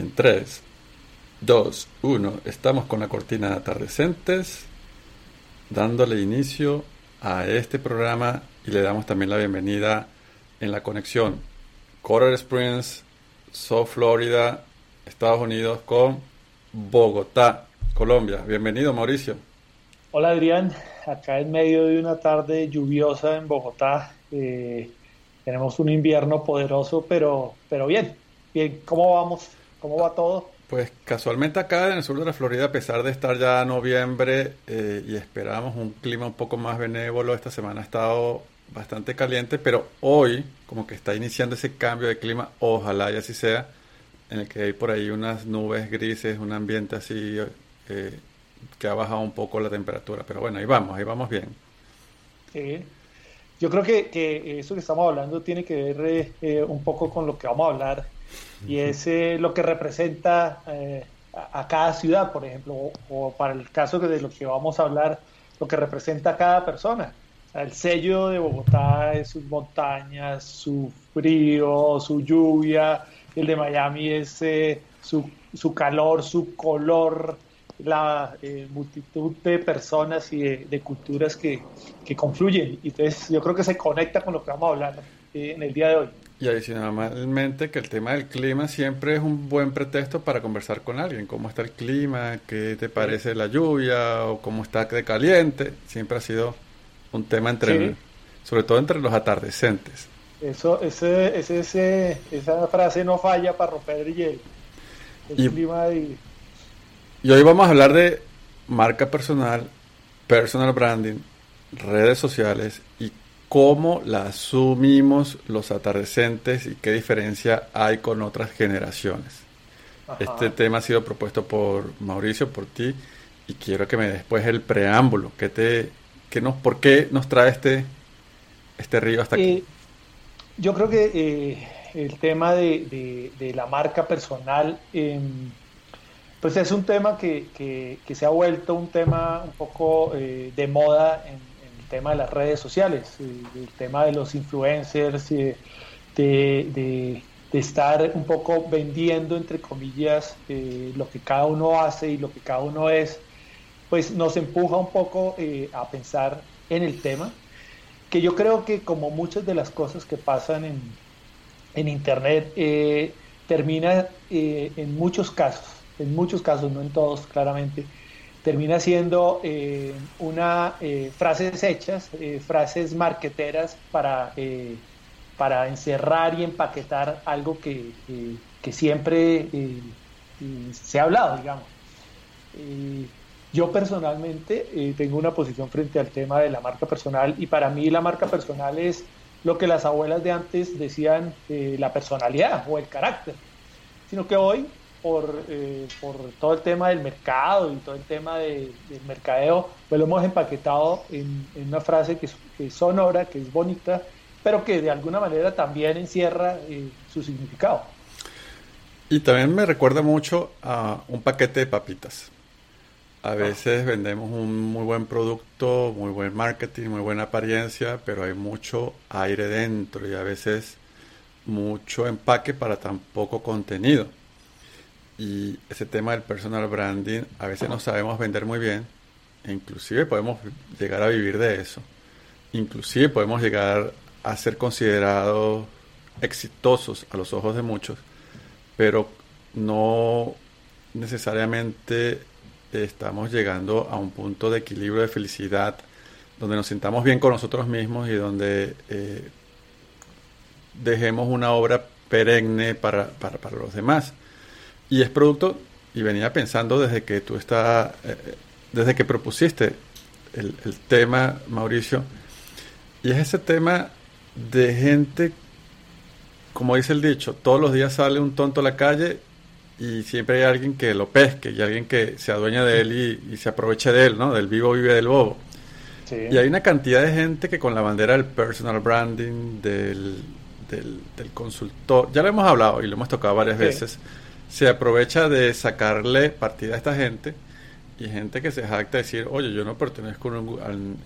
En 3, 2, 1, estamos con la cortina de atardecentes, dándole inicio a este programa y le damos también la bienvenida en la conexión Coral Springs, South Florida, Estados Unidos con Bogotá, Colombia. Bienvenido Mauricio. Hola Adrián, acá en medio de una tarde lluviosa en Bogotá. Eh, tenemos un invierno poderoso, pero, pero bien. Bien, ¿cómo vamos? ¿Cómo va todo? Pues casualmente acá en el sur de la Florida, a pesar de estar ya noviembre eh, y esperábamos un clima un poco más benévolo, esta semana ha estado bastante caliente, pero hoy como que está iniciando ese cambio de clima, ojalá y así sea, en el que hay por ahí unas nubes grises, un ambiente así eh, que ha bajado un poco la temperatura, pero bueno, ahí vamos, ahí vamos bien. Sí. Yo creo que, que eso que estamos hablando tiene que ver eh, un poco con lo que vamos a hablar y es eh, lo que representa eh, a, a, cada ciudad, por ejemplo, o, o, para el caso de lo que vamos a hablar, lo que representa a cada persona. O sea, el sello de Bogotá es sus montañas, su frío, su lluvia, el de Miami es eh, su, su, calor, su color, la eh, multitud de personas y de, de culturas que, que, confluyen. Y entonces yo creo que se conecta con lo que vamos a hablar eh, en el día de hoy. Y adicionalmente que el tema del clima siempre es un buen pretexto para conversar con alguien. ¿Cómo está el clima? ¿Qué te parece la lluvia? ¿O cómo está de caliente? Siempre ha sido un tema entre, sí. sobre todo entre los atardecentes. Eso, ese, ese, esa frase no falla para romper el hielo. El y, clima de... y hoy vamos a hablar de marca personal, personal branding, redes sociales y cómo la asumimos los atardecentes y qué diferencia hay con otras generaciones. Ajá. Este tema ha sido propuesto por Mauricio, por ti, y quiero que me des después el preámbulo. ¿Qué te, qué nos, ¿Por qué nos trae este, este río hasta aquí? Eh, yo creo que eh, el tema de, de, de, la marca personal, eh, pues es un tema que, que, se ha vuelto un tema un poco eh, de moda en tema de las redes sociales, el tema de los influencers, de, de, de estar un poco vendiendo, entre comillas, eh, lo que cada uno hace y lo que cada uno es, pues nos empuja un poco eh, a pensar en el tema, que yo creo que como muchas de las cosas que pasan en, en Internet, eh, termina en muchos casos, en muchos casos, no en todos claramente, termina siendo eh, una eh, frases hechas, eh, frases marqueteras para, para encerrar y empaquetar algo que, que siempre se ha hablado, digamos. yo personalmente tengo una posición frente al tema de la marca personal y para mí la marca personal es lo que las abuelas de antes decían la personalidad o el carácter, sino que hoy por, eh, por todo el tema del mercado y todo el tema de, del mercadeo, pues lo hemos empaquetado en, una frase que es, que es, sonora, que es bonita, pero que de alguna manera también encierra eh, su significado. Y también me recuerda mucho a un paquete de papitas. A veces vendemos un muy buen producto, muy buen marketing, muy buena apariencia, pero hay mucho aire dentro y a veces mucho empaque para tan poco contenido y ese tema del personal branding a veces no sabemos vender muy bien e inclusive podemos llegar a vivir de eso. Inclusive podemos llegar a ser considerados exitosos a los ojos de muchos pero no necesariamente estamos llegando a un punto de equilibrio de felicidad donde nos sintamos bien con nosotros mismos y donde eh, dejemos una obra perenne para, para, para los demás y es producto, y venía pensando desde que tú estás, eh, desde que propusiste el, el, tema, Mauricio, y es ese tema de gente como dice el dicho, todos los días sale un tonto a la calle y siempre hay alguien que lo pesque y alguien que se adueña de él y, se aproveche de él, ¿no? Del vivo vive del bobo. Y hay una cantidad de gente que con la bandera del personal branding, del, del, consultor, ya lo hemos hablado y lo hemos tocado varias veces, se aprovecha de sacarle partida a esta gente y gente que se jacta de decir, oye, yo no pertenezco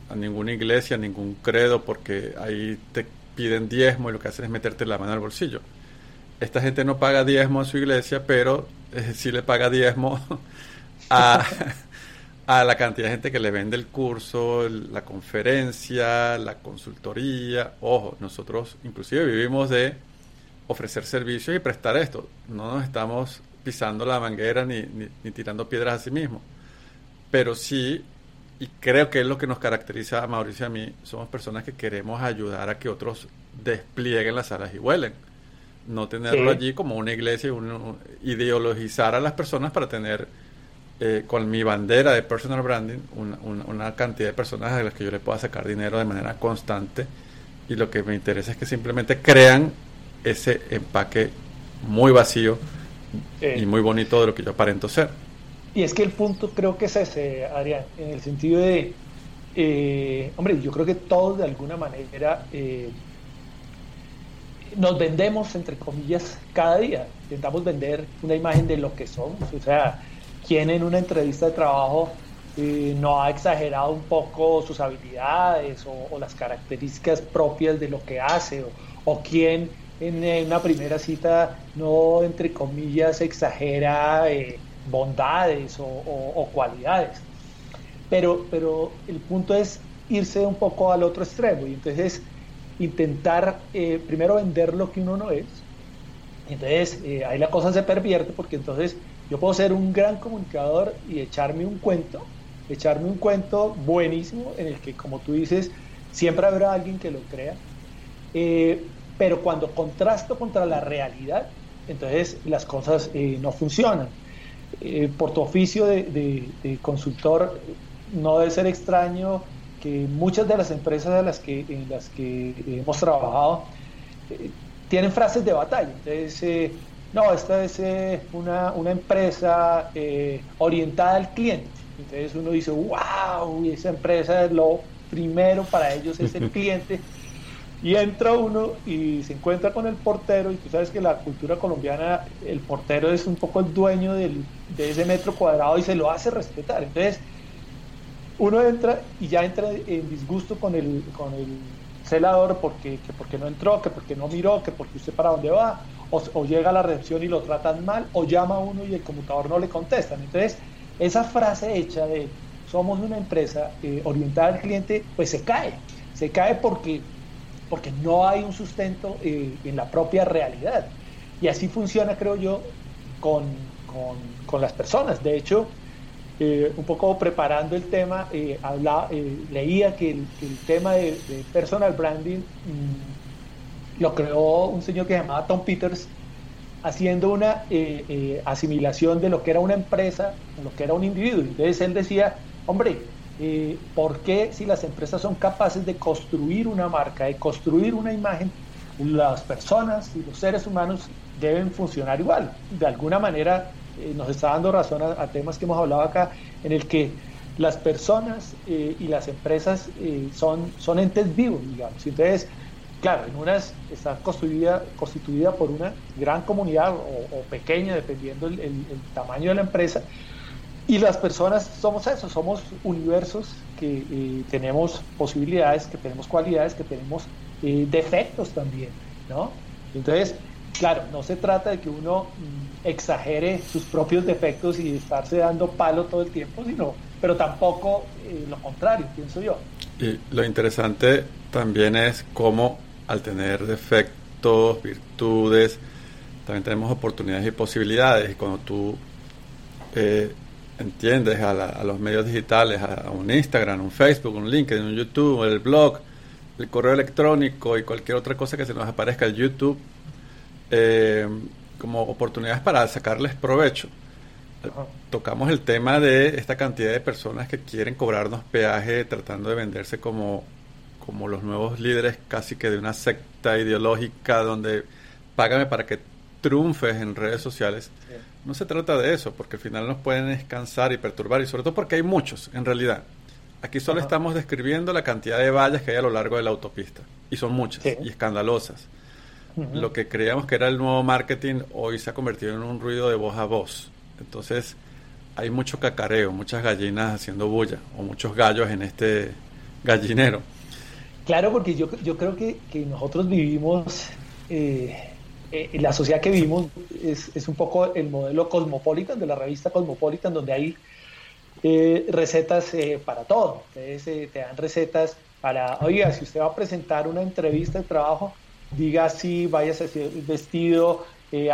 a, ninguna iglesia, a ningún credo, porque ahí te piden diezmo y lo que hacen es meterte la mano al bolsillo. Esta gente no paga diezmo a su iglesia, pero eh, sí le paga diezmo a, a la cantidad de gente que le vende el curso, la conferencia, la consultoría. Ojo, nosotros inclusive vivimos de ofrecer servicios y prestar esto. No nos estamos pisando la manguera ni, ni, tirando piedras a sí mismos. Pero sí, y creo que es lo que nos caracteriza a Mauricio y a mí, somos personas que queremos ayudar a que otros desplieguen las alas y huelen. No tenerlo allí como una iglesia y ideologizar a las personas para tener eh, con mi bandera de personal branding una, cantidad de personas a las que yo le pueda sacar dinero de manera constante y lo que me interesa es que simplemente crean ese empaque muy vacío y muy bonito de lo que yo aparento ser. Y es que el punto creo que es ese, Adrián, en el sentido de, eh, hombre, yo creo que todos de alguna manera eh, nos vendemos, entre comillas, cada día. Intentamos vender una imagen de lo que somos. O sea, quien en una entrevista de trabajo eh, no ha exagerado un poco sus habilidades o, las características propias de lo que hace, o, o quién en, una primera cita no, entre comillas, exagera eh, bondades o, cualidades. Pero, pero el punto es irse un poco al otro extremo y entonces intentar eh, primero vender lo que uno no es. Entonces ahí la cosa se pervierte porque entonces yo puedo ser un gran comunicador y echarme un cuento, echarme un cuento buenísimo en el que, como tú dices, siempre habrá alguien que lo crea. Eh, pero cuando contrasto contra la realidad, entonces las cosas eh, no funcionan. Eh, por tu oficio de, consultor, no debe ser extraño que muchas de las empresas en las que, en las que hemos trabajado tienen frases de batalla. Entonces, no, esta es eh, una, una, empresa eh, orientada al cliente. Entonces uno dice, wow, esa empresa es lo primero para ellos es el cliente. Y entra uno y se encuentra con el portero y tú sabes que la cultura colombiana, el portero es un poco el dueño de ese metro cuadrado y se lo hace respetar. Entonces uno entra y ya entra en disgusto con el, con el celador porque, que porque no entró, que porque no miró, que porque usted para dónde va o, llega a la recepción y lo tratan mal, o llama a uno y el computador no le contestan. Entonces, esa frase hecha de somos una empresa eh, orientada al cliente, pues se cae. Se cae porque, porque no hay un sustento eh, en la propia realidad. Y así funciona, creo yo, con, con, las personas. De hecho, eh, un poco preparando el tema, leía que el, tema de, personal branding mm, lo creó un señor que se llamaba Tom Peters, haciendo una eh, eh, asimilación de lo que era una empresa, lo que era un individuo. Entonces él decía, hombre, eh, ¿por si las empresas son capaces de construir una marca, de construir una imagen, las personas y los seres humanos deben funcionar igual? De alguna manera nos está dando razón a, temas que hemos hablado acá, en el que las personas y las empresas son, son entes vivos, digamos. Entonces, claro, en unas está constituida, constituida por una gran comunidad o, pequeña, dependiendo el, tamaño de la empresa. Y las personas somos eso, somos universos que eh, tenemos posibilidades, que tenemos cualidades, que tenemos eh, defectos también, ¿no? Entonces, claro, no se trata de que uno mm, exagere sus propios defectos y estarse dando palo todo el tiempo, sino, pero tampoco eh, lo contrario, pienso yo. Y lo interesante también es cómo al tener defectos, virtudes, también tenemos oportunidades y posibilidades. Y cuando tú eh, entiendes a, los medios digitales, a, un Instagram, un Facebook, un LinkedIn, un YouTube, el blog, el correo electrónico y cualquier otra cosa que se nos aparezca en YouTube, eh, como oportunidades para sacarles provecho. Tocamos el tema de esta cantidad de personas que quieren cobrarnos peaje tratando de venderse como como los nuevos líderes casi que de una secta ideológica donde págame para que triunfes en redes sociales. No se trata de eso, porque al final nos pueden descansar y perturbar, y sobre todo porque hay muchos, en realidad. Aquí solo estamos describiendo la cantidad de vallas que hay a lo largo de la autopista, y son muchas, y escandalosas. Lo que creíamos que era el nuevo marketing hoy se ha convertido en un ruido de voz a voz. Entonces, hay mucho cacareo, muchas gallinas haciendo bulla, o muchos gallos en este gallinero. Claro, porque yo, yo creo que, que nosotros vivimos, eh, eh, la sociedad que vivimos es, es, un poco el modelo Cosmopolitan, de la revista Cosmopolitan, donde hay eh, recetas eh, para todo. Entonces te dan recetas para, oiga, si usted va a presentar una entrevista de trabajo, diga así, vaya a vestido,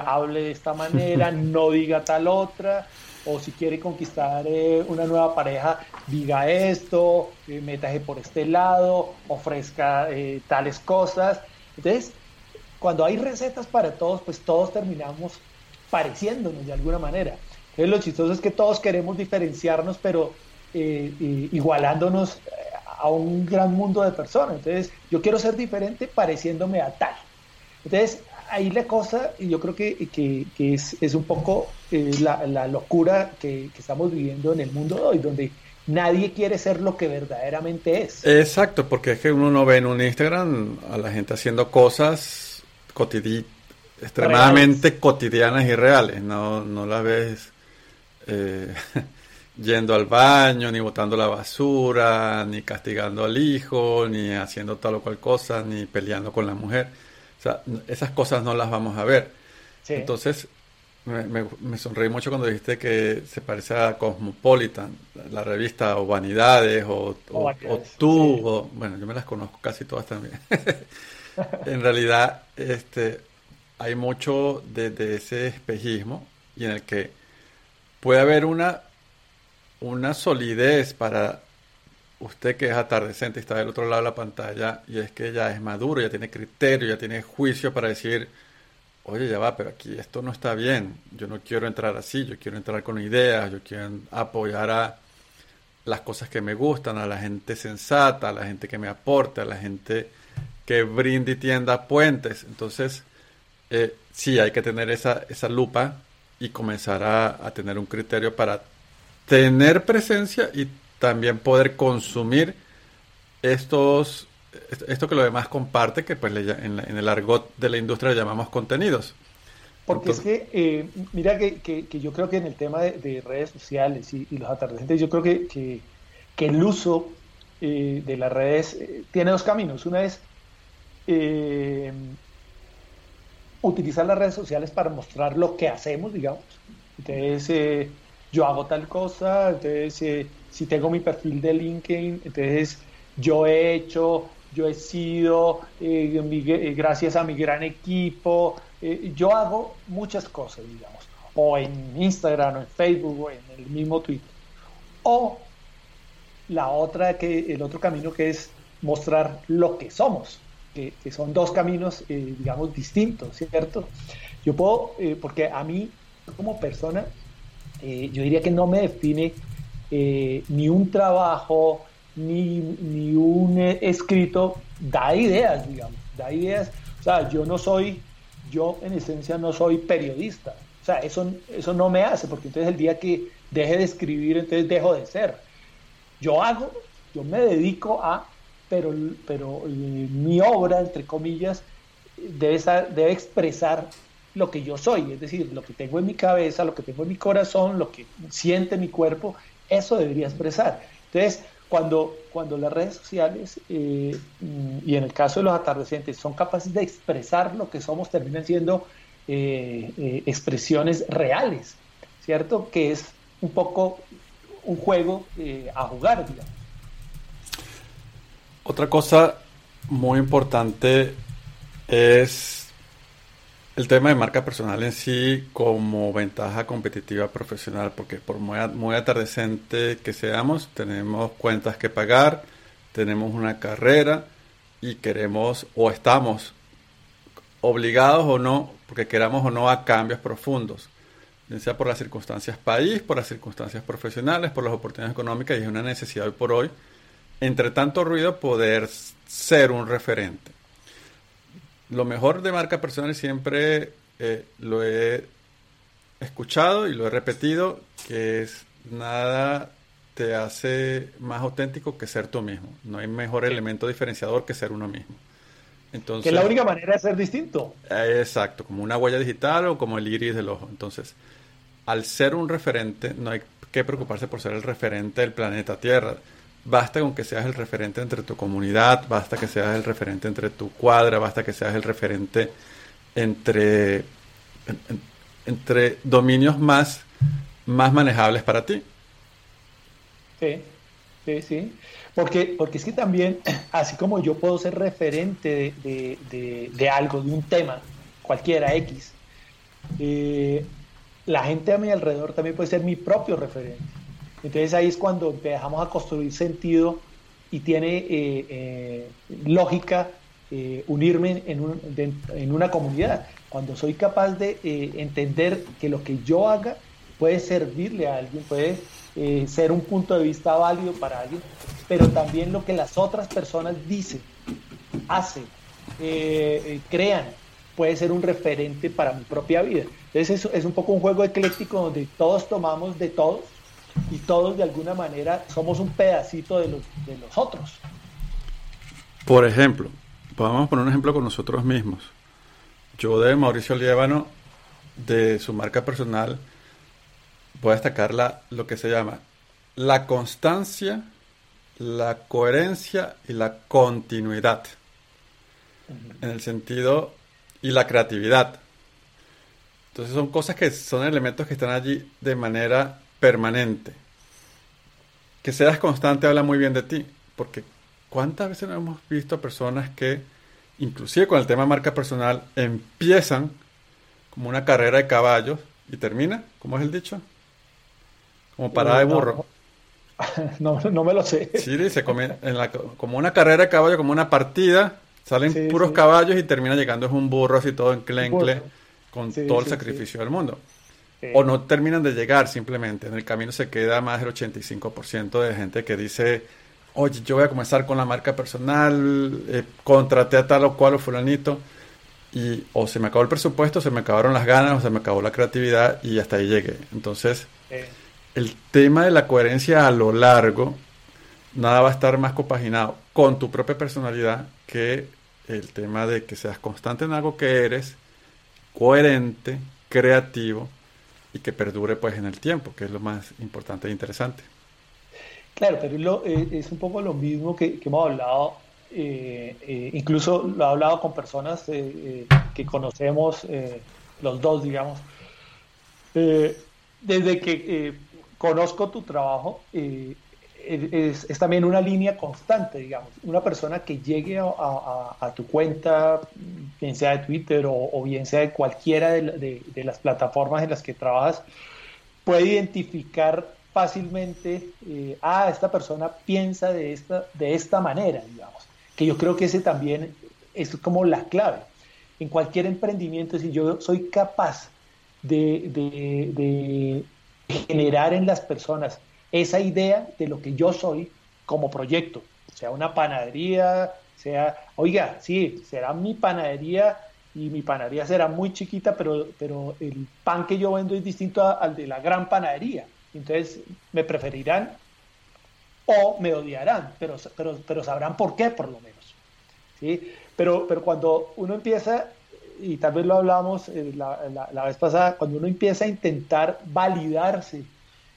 hable de esta manera, no diga tal otra, o si quiere conquistar eh, una nueva pareja, diga esto, eh, métase por este lado, ofrezca eh, tales cosas. Entonces, cuando hay recetas para todos, pues todos terminamos pareciéndonos de alguna manera. Entonces, lo chistoso es que todos queremos diferenciarnos, pero igualándonos a un gran mundo de personas. Entonces, yo quiero ser diferente pareciéndome a tal. Entonces, ahí la cosa, yo creo que, que, es, es, un poco eh, la, locura que, estamos viviendo en el mundo de hoy, donde nadie quiere ser lo que verdaderamente es. Exacto, porque es que uno no ve en un Instagram a la gente haciendo cosas extremadamente cotidianas y reales, no, no la ves eh, yendo al baño, ni botando la basura, ni castigando al hijo, ni haciendo tal o cual cosa, ni peleando con la mujer o sea, esas cosas no las vamos a ver. Entonces, me, me, sonreí mucho cuando dijiste que se parece a Cosmopolitan, la revista, o Vanidades, o, Tú, o, bueno, yo me las conozco casi todas también. en realidad, este, hay mucho de, ese espejismo y en el que puede haber una, una solidez para usted que es atardecente y está del otro lado de la pantalla y es que ya es maduro, ya tiene criterio, ya tiene juicio para decir, oye, ya va, pero aquí esto no está bien, yo no quiero entrar así, yo quiero entrar con ideas, yo quiero apoyar a las cosas que me gustan, a la gente sensata, a la gente que me aporte, a la gente que brinde y tienda puentes. Entonces, eh, sí, hay que tener esa, esa lupa y comenzar a, a tener un criterio para tener presencia y también poder consumir estos, esto que lo demás comparte, que pues en, el argot de la industria le llamamos contenidos. Porque es que, eh, mira que, que, yo creo que en el tema de, redes sociales y, los atardeceres, yo creo que, que el uso eh, de las redes tiene dos caminos. Una es utilizar las redes sociales para mostrar lo que hacemos, digamos. Entonces, yo hago tal cosa, entonces si tengo mi perfil de LinkedIn, entonces yo he hecho, yo he sido, eh, eh, gracias a mi gran equipo, eh, yo hago muchas cosas, digamos, o en Instagram, o en Facebook, o en el mismo Twitter. O la otra, que, el otro camino que es mostrar lo que somos, que, son dos caminos, digamos, distintos, ¿cierto? Yo puedo, porque a mí como persona, yo diría que no me define eh, ni un trabajo, ni, ni un eh, escrito da ideas, digamos, da ideas. O sea, yo no soy, yo en esencia no soy periodista. O sea, eso, eso no me hace, porque entonces el día que deje de escribir, entonces dejo de ser. Yo hago, yo me dedico a, pero, pero eh, mi obra, entre comillas, debe, debe expresar lo que yo soy, es decir, lo que tengo en mi cabeza, lo que tengo en mi corazón, lo que siente mi cuerpo, eso debería expresar. Entonces, cuando, cuando las redes sociales, eh, y en el caso de los atardecientes, son capaces de expresar lo que somos, terminan siendo eh, expresiones reales, ¿cierto? Que es un poco un juego a jugar, digamos. Otra cosa muy importante es el tema de marca personal en sí como ventaja competitiva profesional, porque por muy, muy atardecente que seamos, tenemos cuentas que pagar, tenemos una carrera y queremos o estamos obligados o no, porque queramos o no, a cambios profundos, ya sea por las circunstancias país, por las circunstancias profesionales, por las oportunidades económicas, y es una necesidad hoy por hoy, entre tanto ruido, poder ser un referente. lo mejor de marca personal siempre eh, lo he escuchado y lo he repetido, que es nada te hace más auténtico que ser tú mismo. No hay mejor elemento diferenciador que ser uno mismo. Entonces, que es la única manera de ser distinto. Eh, exacto, como una huella digital o como el iris del ojo. Entonces, al ser un referente, no hay que preocuparse por ser el referente del planeta Tierra. Basta con que seas el referente entre tu comunidad, basta que seas el referente entre tu cuadra, basta que seas el referente entre, entre dominios más, más manejables para ti. Sí, sí, sí. Porque, porque es que también, así como yo puedo ser referente de, algo, de un tema, cualquiera X, eh, la gente a mi alrededor también puede ser mi propio referente. Entonces ahí es cuando empezamos a construir sentido y tiene eh, eh, lógica unirme en, una comunidad. Cuando soy capaz de entender que lo que yo haga puede servirle a alguien, puede eh, ser un punto de vista válido para alguien, pero también lo que las otras personas dicen, hacen, eh, eh, crean, puede ser un referente para mi propia vida. Entonces es, es un poco un juego ecléctico donde todos tomamos de todos y todos de alguna manera somos un pedacito de los, de los otros. Por ejemplo, podemos poner un ejemplo con nosotros mismos. Yo de Mauricio Liévano, de su marca personal, voy a destacar lo que se llama la constancia, la coherencia y la continuidad. En el sentido, y la creatividad. Entonces son cosas que son elementos que están allí de manera permanente. Que seas constante habla muy bien de ti, porque ¿cuántas veces hemos visto personas que, inclusive con el tema marca personal, empiezan como una carrera de caballos y termina, como es el dicho? Como parada de burro. No, no, me lo sé. Sí, dice, como una carrera de caballo, como una partida, salen puros caballos y termina llegando es un burro así todo enclencle con todo el sacrificio del mundo. O no terminan de llegar simplemente. En el camino se queda más del 85% de gente que dice, oye, yo voy a comenzar con la marca personal, eh, contraté a tal o cual o fulanito, y o se me acabó el presupuesto, se me acabaron las ganas, o se me acabó la creatividad y hasta ahí llegué. Entonces el tema de la coherencia a lo largo, nada va a estar más compaginado con tu propia personalidad que el tema de que seas constante en algo que eres, coherente, creativo y que perdure pues en el tiempo, que es lo más importante e interesante. Claro, pero eh, es un poco lo mismo que, hemos hablado, eh, eh, incluso lo he hablado con personas que conocemos los dos, digamos, desde que conozco tu trabajo, es, también una línea constante, digamos. Una persona que llegue a, tu cuenta, bien sea de Twitter o, bien sea de cualquiera de, las plataformas en las que trabajas, puede identificar fácilmente, eh, ah, esta persona piensa de esta, de esta manera, digamos. Que yo creo que ese también es como la clave. En cualquier emprendimiento, si yo soy capaz de generar en las personas esa idea de lo que yo soy como proyecto, sea una panadería, sea, oiga, sí, será mi panadería y mi panadería será muy chiquita, pero, pero el pan que yo vendo es distinto al de la gran panadería. Entonces me preferirán o me odiarán, pero, pero, pero sabrán por qué, por lo menos. ¿sí? Pero, pero cuando uno empieza, y tal vez lo hablamos eh, la, vez pasada, cuando uno empieza a intentar validarse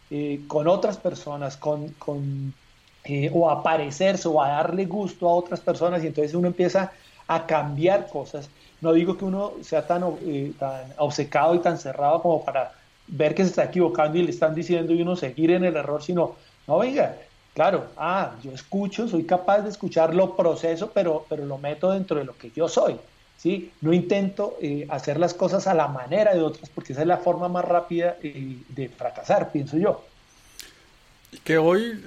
eh, con otras personas, con, con eh, o a parecerse o a darle gusto a otras personas, y entonces uno empieza a cambiar cosas. No digo que uno sea tan, tan obcecado y tan cerrado como para ver que se está equivocando y le están diciendo y uno seguir en el error, sino, no, venga, claro, ah, yo escucho, soy capaz de escuchar, lo proceso, pero, pero lo meto dentro de lo que yo soy. ¿Sí? No intento eh, hacer las cosas a la manera de otros porque esa es la forma más rápida eh, de fracasar, pienso yo. Que hoy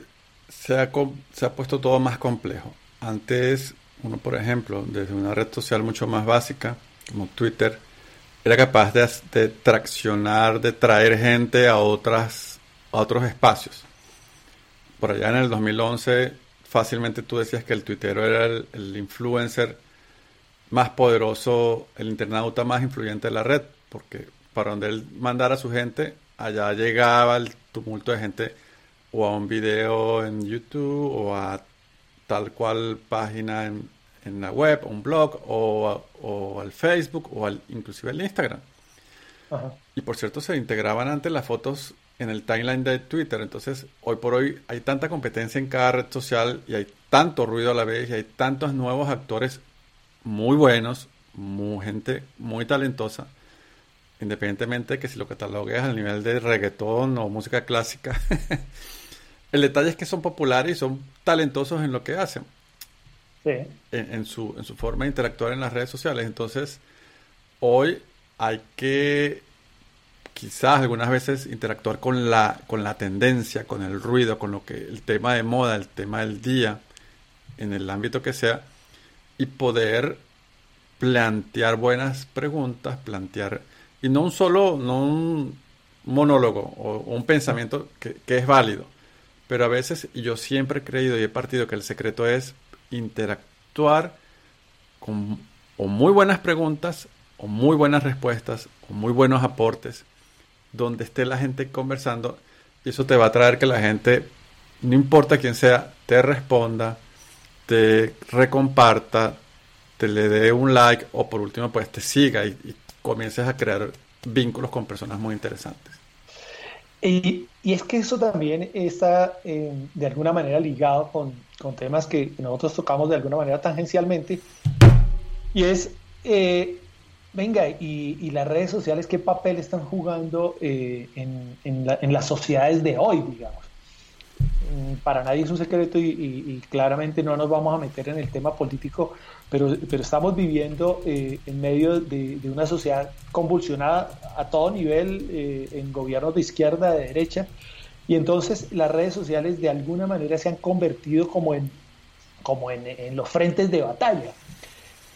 se ha, puesto todo más complejo. Antes, uno, por ejemplo, desde una red social mucho más básica, como Twitter, era capaz de, traccionar, de traer gente a, otras, otros espacios. Por allá en el 2011, fácilmente tú decías que el tuitero era el influencer más poderoso el internauta más influyente de la red, porque para donde él mandara a su gente, allá llegaba el tumulto de gente o a un video en YouTube o a tal cual página en, en la web, un blog o, o al Facebook o al, inclusive al Instagram. Y por cierto, se integraban antes las fotos en el timeline de Twitter. Entonces, hoy por hoy hay tanta competencia en cada red social y hay tanto ruido a la vez y hay tantos nuevos actores muy buenos, muy, gente muy talentosa, independientemente de que si lo catalogues al nivel de reggaetón o música clásica. el detalle es que son populares y son talentosos en lo que hacen. En, su, en su forma de interactuar en las redes sociales. Entonces, hoy hay que quizás algunas veces interactuar con la, con la tendencia, con el ruido, con lo que el tema de moda, el tema del día, en el ámbito que sea, y poder plantear buenas preguntas, plantear, y no un solo, no un monólogo o, un pensamiento que, es válido, pero a veces, yo siempre he creído y he partido que el secreto es interactuar con o muy buenas preguntas o muy buenas respuestas o muy buenos aportes donde esté la gente conversando, y eso te va a traer que la gente, no importa quién sea, te responda, te recomparta, te le dé un like o por último pues te siga y, comiences a crear vínculos con personas muy interesantes. Y, y es que eso también está eh, de alguna manera ligado con, con, temas que nosotros tocamos de alguna manera tangencialmente, y es eh, Venga, y, las redes sociales, ¿qué papel están jugando eh, en, las sociedades de hoy, digamos? Mm, para nadie es un secreto y, claramente no nos vamos a meter en el tema político, pero, pero estamos viviendo eh, en medio de, una sociedad convulsionada a todo nivel, eh, en gobiernos de izquierda, de derecha, y entonces las redes sociales de alguna manera se han convertido como en, como en los frentes de batalla.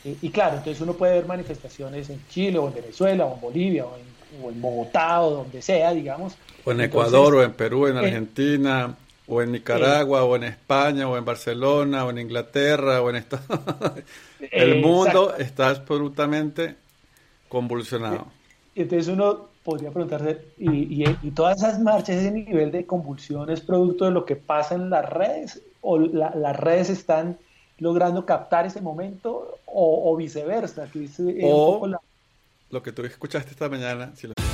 Y, claro, entonces uno puede ver manifestaciones en Chile o en Venezuela o en Bolivia o en, Bogotá o donde sea, digamos. O en Ecuador o en Perú, en eh, Argentina. O en Nicaragua, o en España, o en Barcelona, o en Inglaterra, o en Estados El mundo está absolutamente convulsionado. Entonces uno podría preguntarse, ¿y, y, todas esas marchas, ese nivel de convulsión es producto de lo que pasa en las redes? ¿O las redes están logrando captar ese momento o, o viceversa. Que es, o la... lo que tú escuchaste esta mañana. Si lo...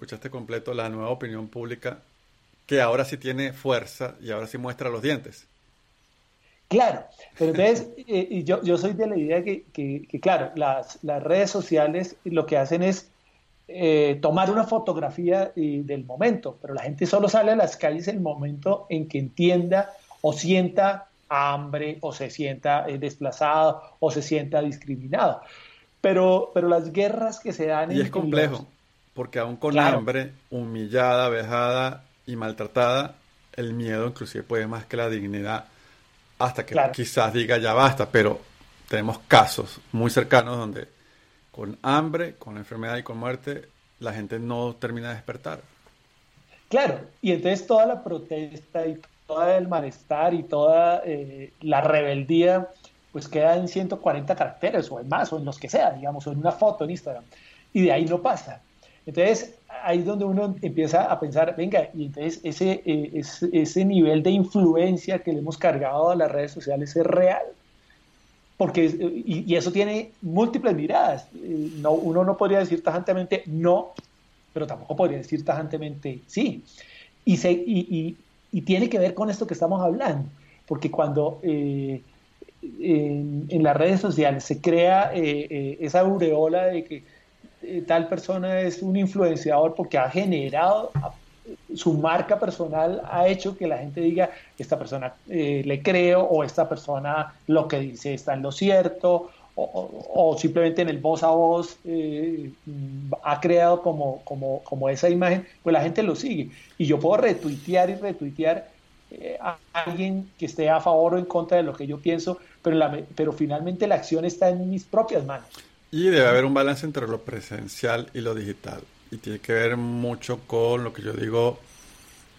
escuchaste completo la nueva opinión pública que ahora sí tiene fuerza y ahora sí muestra los dientes. Claro, pero entonces eh, yo, yo soy de la idea que, que, claro, las, las, redes sociales lo que hacen es eh, tomar una fotografía eh, del momento, pero la gente solo sale a las calles en el momento en que entienda o sienta hambre o se sienta desplazado o se sienta discriminado. Pero, pero las guerras que se dan... Y es complejo porque aún con hambre, humillada, vejada y maltratada, el miedo inclusive puede más que la dignidad, hasta que quizás diga ya basta, pero tenemos casos muy cercanos donde con hambre, con enfermedad y con muerte, la gente no termina de despertar. Claro, y entonces toda la protesta y todo el malestar y toda eh, la rebeldía, pues queda en 140 caracteres o en más, o en los que sea, digamos, o en una foto en Instagram. Y de ahí no pasa. Entonces, ahí es donde uno empieza a pensar, venga, y entonces ese, eh, ese, nivel de influencia que le hemos cargado a las redes sociales es real. porque, y, eso tiene múltiples miradas. No, uno no podría decir tajantemente no, pero tampoco podría decir tajantemente sí. Y, se, y, y tiene que ver con esto que estamos hablando, porque cuando en, en, las redes sociales se crea esa aureola de que tal persona es un influenciador porque ha generado su marca personal ha hecho que la gente diga, esta persona eh, le creo o esta persona lo que dice está en lo cierto o, simplemente en el voz a voz eh, ha creado como, como, como, esa imagen, pues la gente lo sigue. Y yo puedo retuitear y retuitear eh, a alguien que esté a favor o en contra de lo que yo pienso, pero, la, pero finalmente la acción está en mis propias manos. Y debe haber un balance entre lo presencial y lo digital y tiene que ver mucho con lo que yo digo,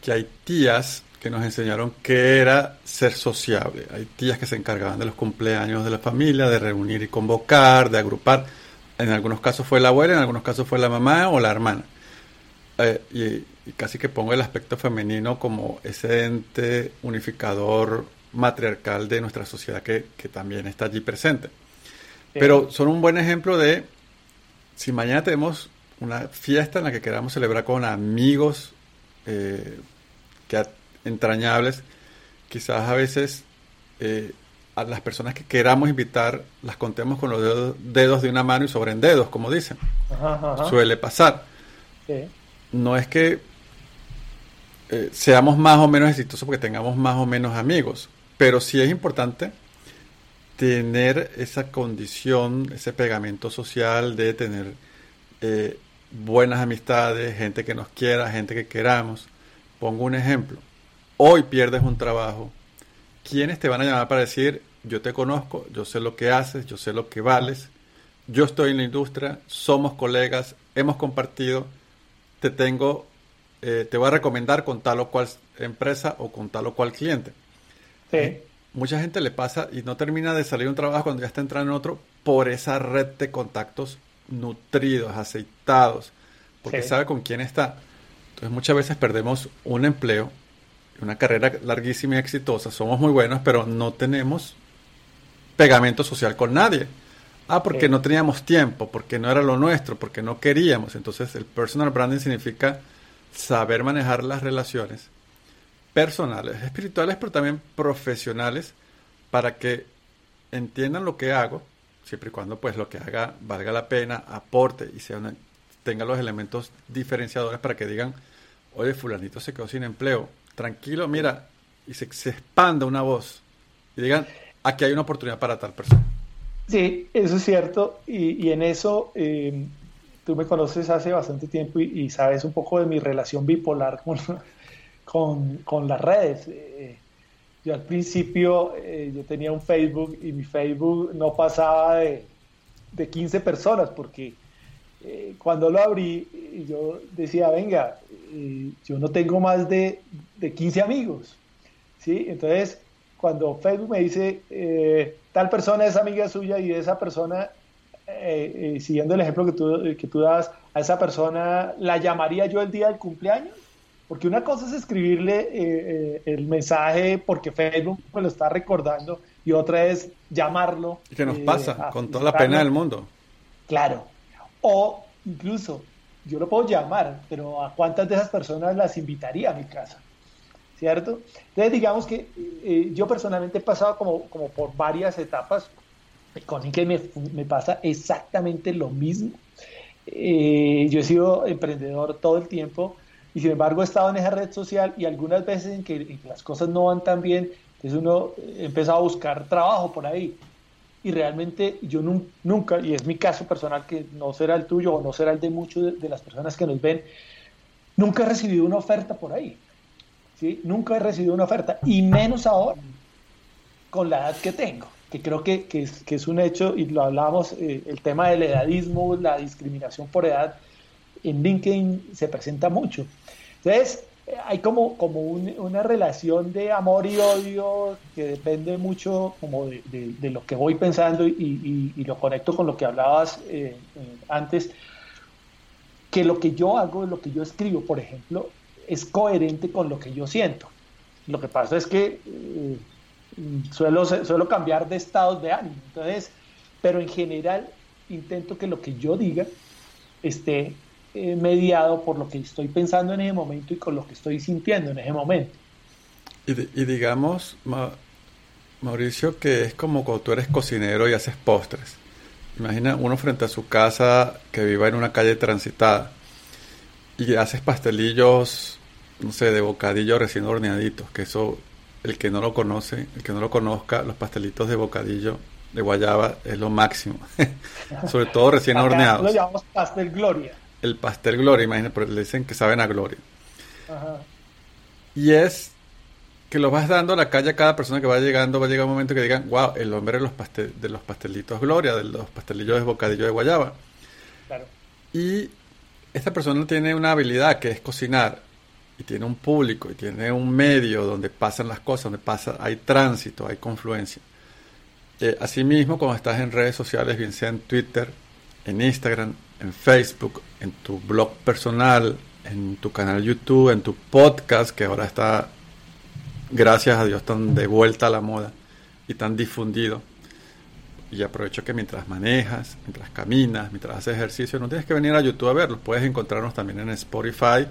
que hay tías que nos enseñaron que era ser sociable. Hay tías que se encargaban de los cumpleaños de la familia, de reunir y convocar, de agrupar. En algunos casos fue la abuela, en algunos casos fue la mamá o la hermana. Eh, y, casi que pongo el aspecto femenino como ese ente unificador matriarcal de nuestra sociedad que, que también está allí presente. Pero son un buen ejemplo de si mañana tenemos una fiesta en la que queramos celebrar con amigos eh, que, entrañables. Quizás a veces eh, a las personas que queramos invitar las contemos con los dedos, de una mano y sobren dedos, como dicen. Suele pasar. No es que eh, seamos más o menos exitosos porque tengamos más o menos amigos, pero sí es importante tener esa condición, ese pegamento social de tener buenas amistades, gente que nos quiera, gente que queramos. Pongo un ejemplo. Hoy pierdes un trabajo. ¿Quiénes te van a llamar para decir, yo te conozco, yo sé lo que haces, yo sé lo que vales, yo estoy en la industria, somos colegas, hemos compartido, te tengo, eh, te voy a recomendar con tal o cual empresa o con tal o cual cliente? Sí. Mucha gente le pasa y no termina de salir un trabajo cuando ya está entrando en otro por esa red de contactos nutridos, aceitados, porque sabe con quién está. Entonces muchas veces perdemos un empleo, una carrera larguísima y exitosa, somos muy buenos, pero no tenemos pegamento social con nadie. Ah, porque no teníamos tiempo, porque no era lo nuestro, porque no queríamos. Entonces el personal branding significa saber manejar las relaciones personales, espirituales, pero también profesionales, para que entiendan lo que hago, siempre y cuando pues lo que haga valga la pena, aporte y sea tenga los elementos diferenciadores para que digan, oye, fulanito se quedó sin empleo, tranquilo, mira, y se, expanda una voz y digan, aquí hay una oportunidad para tal persona. Sí, eso es cierto, y, en eso eh, tú me conoces hace bastante tiempo y, sabes un poco de mi relación bipolar con, con, con las redes. Eh, yo al principio eh, yo tenía un Facebook y mi Facebook no pasaba de, de 15 personas porque eh, cuando lo abrí yo decía, venga, eh, yo no tengo más de, de, 15 amigos. ¿sí? Entonces, cuando Facebook me dice, tal persona es amiga suya y esa persona, siguiendo el ejemplo que tú, que tú das, a esa persona la llamaría yo el día del cumpleaños porque una cosa es escribirle eh, eh, el mensaje porque Facebook me lo está recordando y otra es llamarlo. ¿Y qué nos eh, pasa? Con toda la pena del mundo. Claro. O incluso yo lo puedo llamar, pero ¿a cuántas de esas personas las invitaría a mi casa? ¿Cierto? Entonces digamos que yo personalmente he pasado como, como por varias etapas con que me, me pasa exactamente lo mismo. yo he sido emprendedor todo el tiempo y sin embargo he estado en esa red social y algunas veces en que, las cosas no van tan bien, entonces uno empieza a buscar trabajo por ahí. Y realmente yo nunca, y es mi caso personal, que no será el tuyo o no será el de muchos de, las personas que nos ven, nunca he recibido una oferta por ahí. ¿sí? Nunca he recibido una oferta, y menos ahora, con la edad que tengo, que creo que, que, es, que es, un hecho, y lo hablamos, eh, el tema del edadismo, la discriminación por edad, en LinkedIn se presenta mucho. Entonces, hay como, como una relación de amor y odio que depende mucho como de, lo que voy pensando y, lo conecto con lo que hablabas eh, eh, antes, que lo que yo hago, lo que yo escribo, por ejemplo, es coherente con lo que yo siento. Lo que pasa es que eh, suelo, suelo cambiar de estados de ánimo. Entonces, pero en general intento que lo que yo diga esté eh, mediado por lo que estoy pensando en ese momento y con lo que estoy sintiendo en ese momento. Y, y digamos, Mauricio, que es como cuando tú eres cocinero y haces postres. Imagina uno frente a su casa que viva en una calle transitada y haces pastelillos, no sé, de bocadillo recién horneaditos, que eso, el que no lo conoce, el que no lo conozca, los pastelitos de bocadillo de guayaba es lo máximo, sobre todo recién horneados. Lo llamamos pastel gloria. El pastel gloria, imagínate, pero le dicen que saben a gloria. Y es que lo vas dando a la calle a cada persona que va llegando, va a llegar un momento que digan, wow, el hombre de los, pastel, de los pastelitos Gloria, de los pastelillos de bocadillo de guayaba. Claro. Y esta persona tiene una habilidad que es cocinar, y tiene un público, y tiene un medio donde pasan las cosas, donde pasa, hay tránsito, hay confluencia. Eh, asimismo, cuando estás en redes sociales, bien sea en Twitter, en Instagram, en Facebook, en tu blog personal, en tu canal YouTube, en tu podcast, que ahora está gracias a Dios, tan de vuelta a la moda y tan difundido. Y aprovecho que mientras manejas, mientras caminas, mientras haces ejercicio, no tienes que venir a YouTube a verlos. Puedes encontrarnos también en Spotify,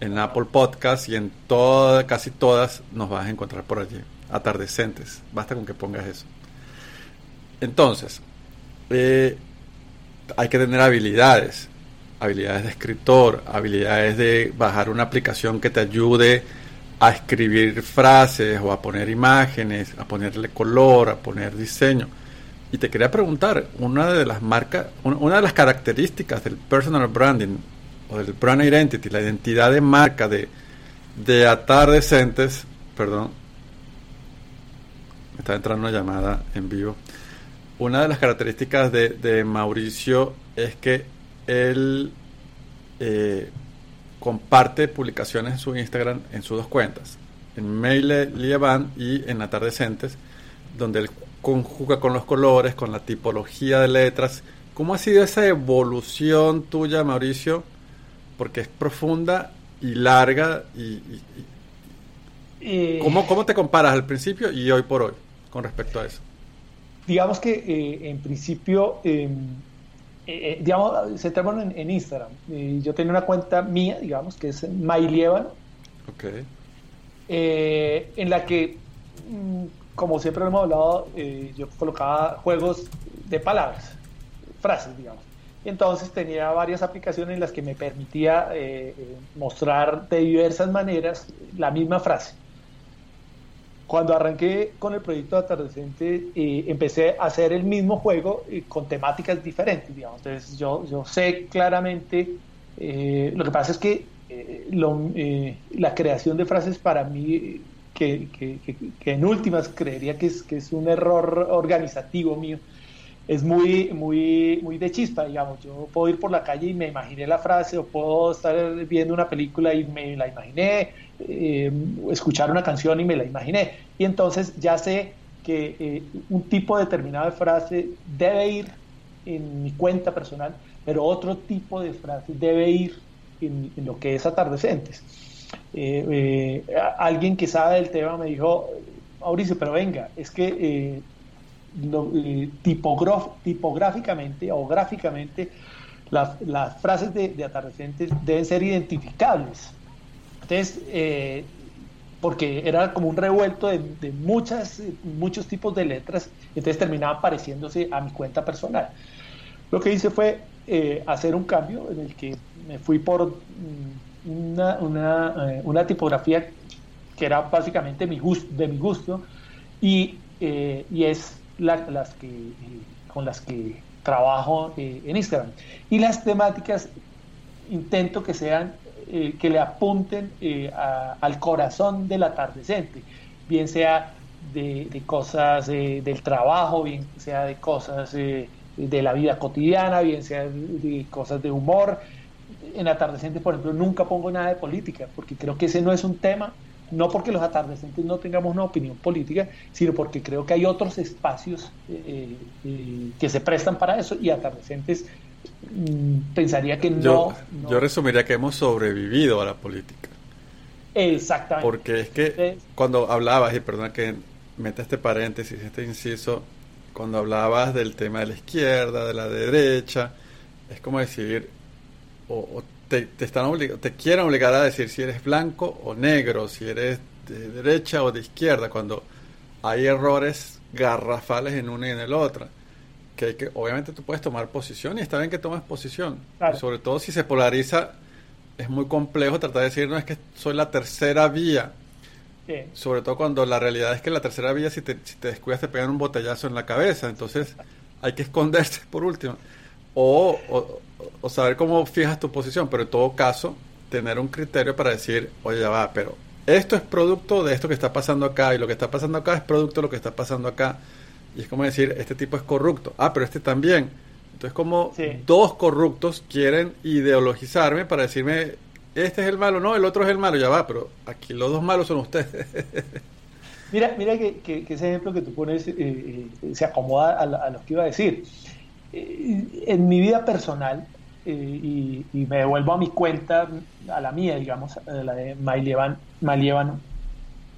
en Apple Podcasts y en todas, casi todas nos vas a encontrar por allí. Atardecentes. Basta con que pongas eso. Entonces, eh, hay que tener habilidades. Habilidades de escritor, habilidades de bajar una aplicación que te ayude a escribir frases o a poner imágenes, a ponerle color, a poner diseño. Y te quería preguntar, una de las marcas, una de las características del personal branding o del brand identity, la identidad de marca de, de Atardecentes, perdón, me está entrando una llamada en vivo. Una de las características de, de Mauricio es que él eh, comparte publicaciones en su Instagram en sus dos cuentas, en Mail Lieban y en Atardecentes, donde él conjuga con los colores, con la tipología de letras. ¿Cómo ha sido esa evolución tuya, Mauricio? Porque es profunda y larga. Y, eh, ¿cómo, te comparas al principio y hoy por hoy con respecto a eso? Digamos que eh, en principio em, eh, eh, digamos, centrémonos en, en Instagram. Eh, yo tenía una cuenta mía, digamos, que es MyLievan, okay. en la que, mm, como siempre lo hemos hablado, yo colocaba juegos de palabras, frases, digamos. Entonces tenía varias aplicaciones en las que me permitía mostrar de diversas maneras la misma frase. Cuando arranqué con el proyecto de Atardecente, eh, empecé a hacer el mismo juego eh, con temáticas diferentes, digamos. Entonces, yo, yo sé claramente, eh, lo que pasa es que la creación de frases para mí, que, que, que, en últimas creería que es, que es un error organizativo mío, es muy, muy, muy de chispa, digamos. Yo puedo ir por la calle y me imaginé la frase, o puedo estar viendo una película y me la imaginé, eh, escuchar una canción y me la imaginé. Y entonces ya sé que eh, un tipo determinado de frase debe ir en mi cuenta personal, pero otro tipo de frase debe ir en, lo que es atardecentes. Eh, alguien que sabe del tema me dijo, Mauricio, pero venga, es que tipográficamente o gráficamente las, frases de, de atardecentes deben ser identificables. Entonces, eh, porque era como un revuelto de, muchas, muchos tipos de letras, entonces terminaba pareciéndose a mi cuenta personal. Lo que hice fue eh, hacer un cambio en el que me fui por mm, una, eh, una tipografía que era básicamente mi de mi gusto y, y es las que, con las que trabajo en Instagram. Y las temáticas intento que sean eh, que le apunten eh, al corazón del atardecente, bien sea de, cosas eh, del trabajo, bien sea de cosas de la vida cotidiana, bien sea de, cosas de humor. En atardecente, por ejemplo, nunca pongo nada de política, porque creo que ese no es un tema, no porque los atardecentes no tengamos una opinión política, sino porque creo que hay otros espacios que se prestan para eso y atardecentes pensaría que no yo, resumiría que hemos sobrevivido a la política. Exactamente. Porque es que cuando hablabas, y perdona que mete este paréntesis, este inciso, cuando hablabas del tema de la izquierda, de la derecha, es como decir, o, te, están te quieren obligar a decir si eres blanco o negro, si eres de derecha o de izquierda, cuando hay errores garrafales en una y en el otra. Que, que obviamente tú puedes tomar posición y está bien que tomes posición. sobre todo si se polariza, es muy complejo tratar de decir, no es que soy la tercera vía. Sobre todo cuando la realidad es que la tercera vía, si te, si te descuidas, te pegan un botellazo en la cabeza. Entonces hay que esconderse por último. O, o, saber cómo fijas tu posición, pero en todo caso, tener un criterio para decir, oye, ya va, pero esto es producto de esto que está pasando acá y lo que está pasando acá es producto de lo que está pasando acá. Y es como decir, este tipo es corrupto. Ah, pero este también. Entonces, como dos corruptos quieren ideologizarme para decirme, este es el malo, no, el otro es el malo, ya va, pero aquí los dos malos son ustedes. mira, mira que, ese ejemplo que tú pones eh, eh, se acomoda a, lo que iba a decir. Eh, en mi vida personal, y, me devuelvo a mi cuenta, a la mía, digamos, a la de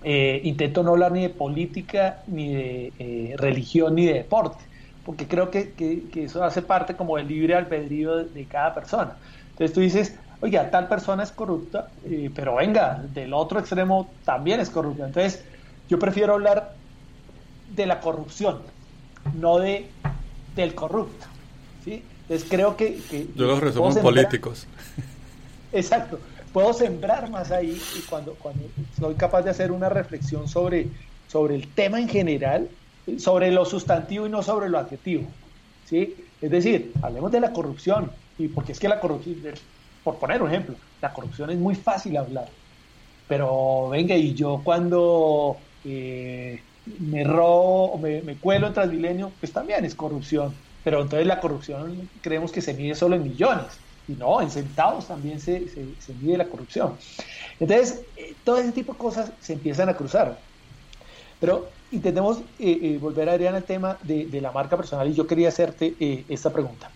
Malievano, intento no hablar ni de política, ni de religión, ni de deporte, porque creo que, eso hace parte como del libre albedrío de, de cada persona. Entonces tú dices, oiga, tal persona es corrupta, eh, pero venga, del otro extremo también es corrupta. Entonces, yo prefiero hablar de la corrupción, no de del corrupto. ¿sí? Entonces, creo que... yo los resumo en políticos. Exacto. Puedo sembrar más ahí y cuando, cuando soy capaz de hacer una reflexión sobre, sobre el tema en general, sobre lo sustantivo y no sobre lo adjetivo. ¿sí? Es decir, hablemos de la corrupción, y porque es que la corrupción, por poner un ejemplo, la corrupción es muy fácil hablar. Pero venga, y yo cuando eh, me robo, me, me cuelo en Transmilenio, pues también es corrupción. Pero entonces la corrupción creemos que se mide solo en millones. Y no, en centavos también se, se, mide la corrupción. Entonces, eh, todo ese tipo de cosas se empiezan a cruzar. Pero intentemos eh, volver, Adrián, al tema de, de, la marca personal y yo quería hacerte esta pregunta.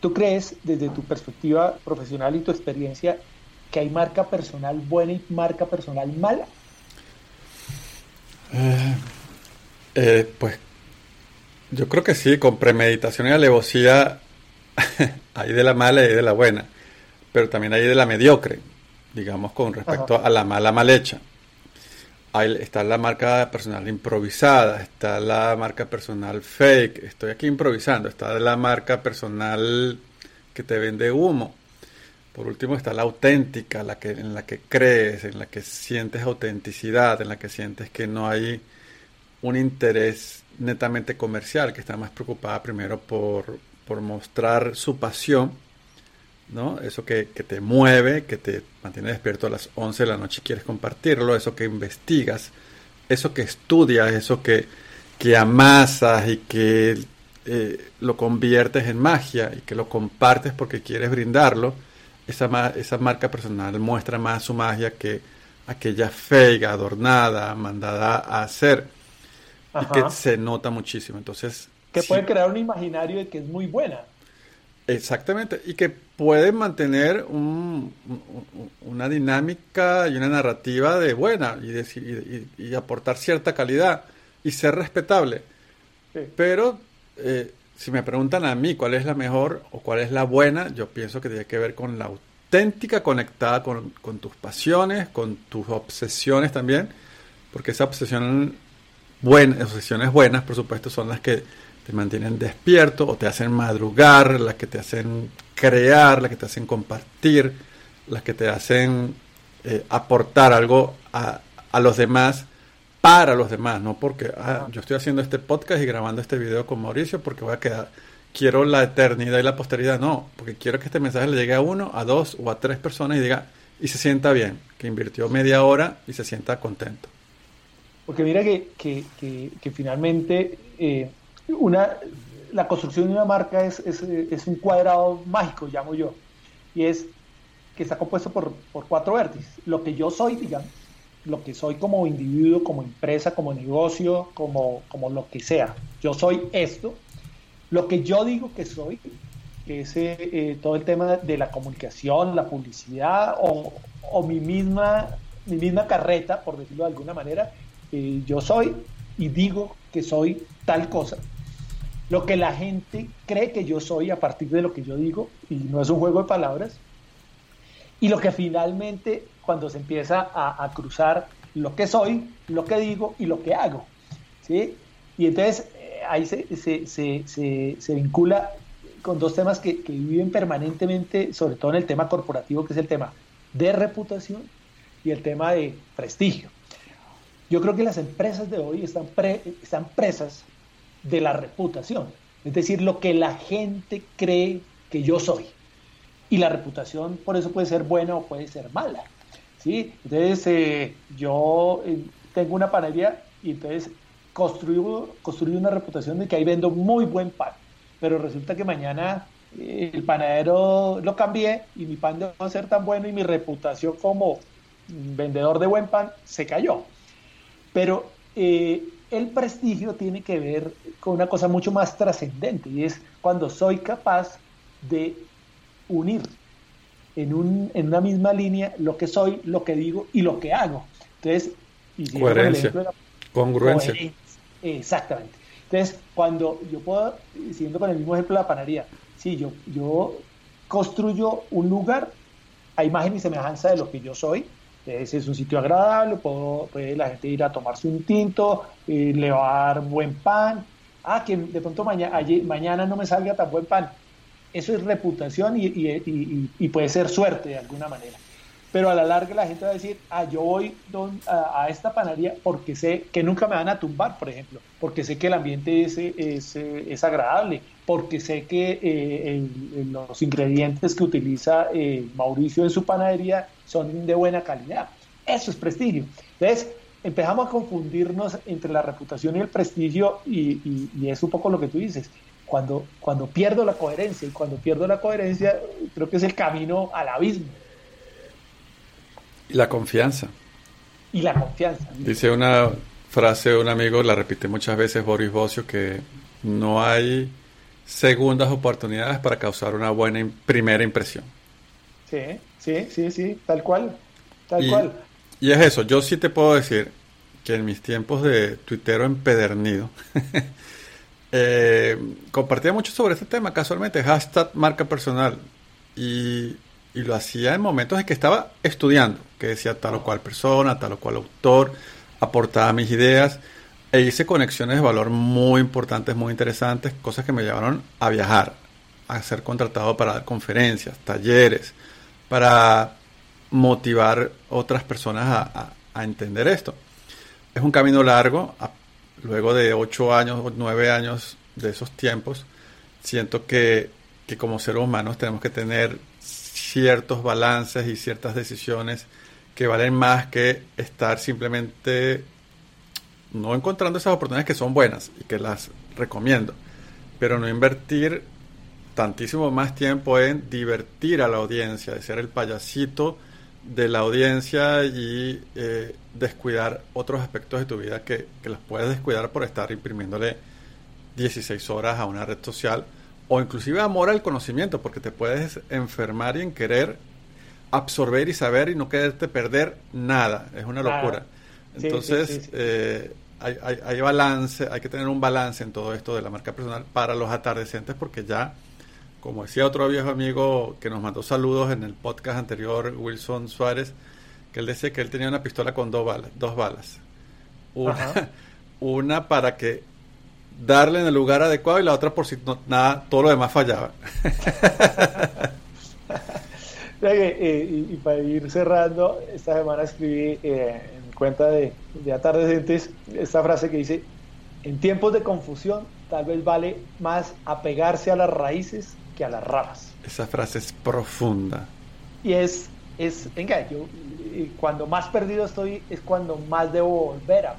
¿Tú crees, desde tu perspectiva profesional y tu experiencia, que hay marca personal buena y marca personal mala? Eh, eh, pues yo creo que sí, con premeditación y alevosía hay de la mala y de la buena, pero también hay de la mediocre, digamos, con respecto a la mala mal hecha. está la marca personal improvisada, está la marca personal fake, estoy aquí improvisando, está la marca personal que te vende humo. Por último está la auténtica, la que, en la que crees, en la que sientes autenticidad, en la que sientes que no hay un interés netamente comercial, que está más preocupada primero por, por mostrar su pasión, ¿no? Eso que, que, te mueve, que te mantiene despierto a las 11 de la noche y quieres compartirlo, eso que investigas, eso que estudias, eso que, que amasas y que eh, lo conviertes en magia y que lo compartes porque quieres brindarlo, esa, esa marca personal muestra más su magia que aquella feiga, adornada, mandada a hacer, y que se nota muchísimo. Entonces, que puede crear un imaginario de que es muy buena. Exactamente, y que puede mantener una dinámica y una narrativa de buena y, y, aportar cierta calidad y ser respetable. Pero eh, si me preguntan a mí cuál es la mejor o cuál es la buena, yo pienso que tiene que ver con la auténtica conectada con, tus pasiones, con tus obsesiones también, porque esa obsesión buena, obsesiones buenas, por supuesto, son las que te mantienen despierto o te hacen madrugar, las que te hacen crear, las que te hacen compartir, las que te hacen eh, aportar algo a, a los demás para los demás, no porque ah, yo estoy haciendo este podcast y grabando este video con Mauricio porque voy a quedar, quiero la eternidad y la posteridad, no, porque quiero que este mensaje le llegue a uno, a dos o a tres personas y diga, y se sienta bien, que invirtió media hora y se sienta contento. Porque mira que, que, que, finalmente eh, una, la construcción de una marca es, es, es, un cuadrado mágico, llamo yo, y es que está compuesto por, por cuatro vértices. Lo que yo soy, digamos, lo que soy como individuo, como empresa, como negocio, como, como lo que sea. Yo soy esto. Lo que yo digo que soy, que es eh, eh, todo el tema de la comunicación, la publicidad o, o, mi, misma, mi misma carreta, por decirlo de alguna manera. Eh, yo soy y digo que soy tal cosa, lo que la gente cree que yo soy a partir de lo que yo digo, y no es un juego de palabras, y lo que finalmente cuando se empieza a, cruzar lo que soy, lo que digo y lo que hago. ¿sí? Y entonces eh, ahí se, se, se, se, vincula con dos temas que, que, viven permanentemente, sobre todo en el tema corporativo, que es el tema de reputación y el tema de prestigio. Yo creo que las empresas de hoy están, están presas de la reputación, es decir, lo que la gente cree que yo soy. Y la reputación por eso puede ser buena o puede ser mala. ¿sí? Entonces, eh, yo eh, tengo una panadería y entonces construyo, construyo una reputación de que ahí vendo muy buen pan, pero resulta que mañana eh, el panadero lo cambié y mi pan debe ser tan bueno y mi reputación como vendedor de buen pan se cayó. Pero el prestigio tiene que ver con una cosa mucho más trascendente y es cuando soy capaz de unir en, un, en una misma línea lo que soy, lo que digo y lo que hago. Entonces, y coherencia, congruencia. Exactamente. Entonces, cuando yo puedo, siguiendo con el mismo ejemplo de la panadería, si yo, yo construyo un lugar a imagen y semejanza de lo que yo soy, ese es un sitio agradable, puedo, puede la gente ir a tomarse un tinto, eh, le a dar buen pan. Ah, que de pronto mañana, mañana no me salga tan buen pan. Eso es reputación y, y, y, puede ser suerte de alguna manera. Pero a la larga la gente va a decir, ah, yo voy a, esta panadería porque sé que nunca me van a tumbar, por ejemplo, porque sé que el ambiente es, es, es agradable, porque sé que eh, los ingredientes que utiliza eh, Mauricio en su panadería son de buena calidad. Eso es prestigio. Entonces, empezamos a confundirnos entre la reputación y el prestigio y, es un poco lo que tú dices. Cuando, cuando pierdo la coherencia y cuando pierdo la coherencia, creo que es el camino al abismo. Y la confianza. Y la confianza. Dice una frase de un amigo, la repite muchas veces Boris Bocio, que no hay segundas oportunidades para causar una buena primera impresión. Sí, sí, sí, sí, tal cual, tal cual. Y es eso, yo sí te puedo decir que en mis tiempos de tuitero empedernido, eh, compartía mucho sobre este tema, casualmente, hashtag marca personal, y, y, lo hacía en momentos en que estaba estudiando, que decía tal o cual persona, tal o cual autor, aportaba mis ideas, e hice conexiones de valor muy importantes, muy interesantes, cosas que me llevaron a viajar, a ser contratado para dar conferencias, talleres, para motivar otras personas a, entender esto. Es un camino largo, luego de ocho años o nueve años de esos tiempos, siento que, que como seres humanos tenemos que tener ciertos balances y ciertas decisiones que valen más que estar simplemente no encontrando esas oportunidades que son buenas y que las recomiendo, pero no invertir tantísimo más tiempo en divertir a la audiencia, de ser el payasito de la audiencia y eh, descuidar otros aspectos de tu vida que, que los puedes descuidar por estar imprimiéndole 16 horas a una red social o inclusive amor al conocimiento, porque te puedes enfermar y en querer absorber y saber y no quererte perder nada. Es una locura. Entonces, eh, hay, hay, balance, hay que tener un balance en todo esto de la marca personal para los atardecentes porque ya, como decía otro viejo amigo que nos mandó saludos en el podcast anterior, Wilson Suárez, que él decía que él tenía una pistola con dos balas, dos balas. Una, una para que darle en el lugar adecuado y la otra por si no, nada, todo lo demás fallaba. Eh, y, para ir cerrando, esta semana escribí eh, cuenta de, de Atardecentes esta frase que dice, en tiempos de confusión tal vez vale más apegarse a las raíces que a las ramas. Esa frase es profunda. Y es, es venga, yo cuando más perdido estoy es cuando más debo volver a...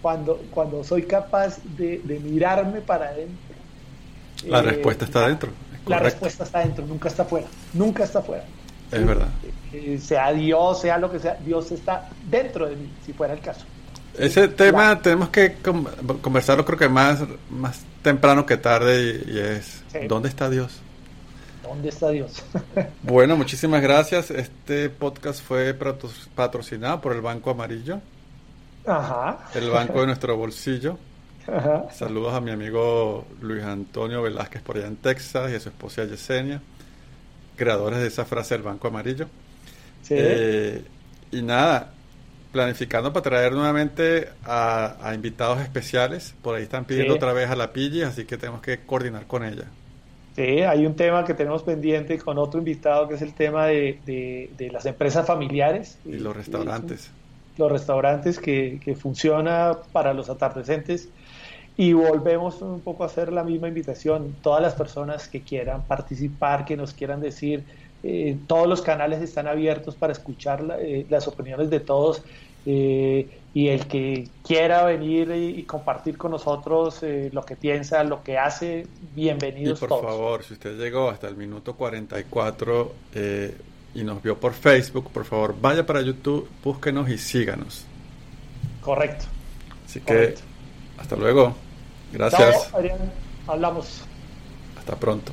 Cuando, cuando soy capaz de, mirarme para adentro. La eh, respuesta está adentro. La respuesta está adentro, nunca está afuera. Nunca está afuera. Es verdad. Eh, sea Dios, sea lo que sea, Dios está dentro de mí, si fuera el caso. Ese tema tenemos que conversarlo creo que más, más temprano que tarde y, es ¿dónde está Dios? ¿Dónde está Dios? bueno, muchísimas gracias. Este podcast fue patrocinado por el Banco Amarillo. Ajá. El banco de nuestro bolsillo. Ajá. Saludos a mi amigo Luis Antonio Velázquez por allá en Texas y a su esposa Yesenia, creadores de esa frase del Banco Amarillo. Sí. Eh, y nada, planificando para traer nuevamente a, a invitados especiales. Por ahí están pidiendo Sí. otra vez a la Pille, así que tenemos que coordinar con ella. Sí, hay un tema que tenemos pendiente con otro invitado que es el tema de, de- de las empresas familiares Y los restaurantes. los restaurantes que, que funciona para los atardecentes y volvemos un poco a hacer la misma invitación. Todas las personas que quieran participar, que nos quieran decir, eh, todos los canales están abiertos para escuchar la- eh, las opiniones de todos eh, y el que quiera venir y, y compartir con nosotros eh, lo que piensa, lo que hace, Y bienvenidos por todos. favor, si usted llegó hasta el minuto 44 eh, y nos vio por Facebook, por favor, vaya para YouTube, búsquenos y síganos. Correcto. Así que, Correcto. hasta luego. Gracias. Chao, Adrián. Hablamos. Hasta pronto.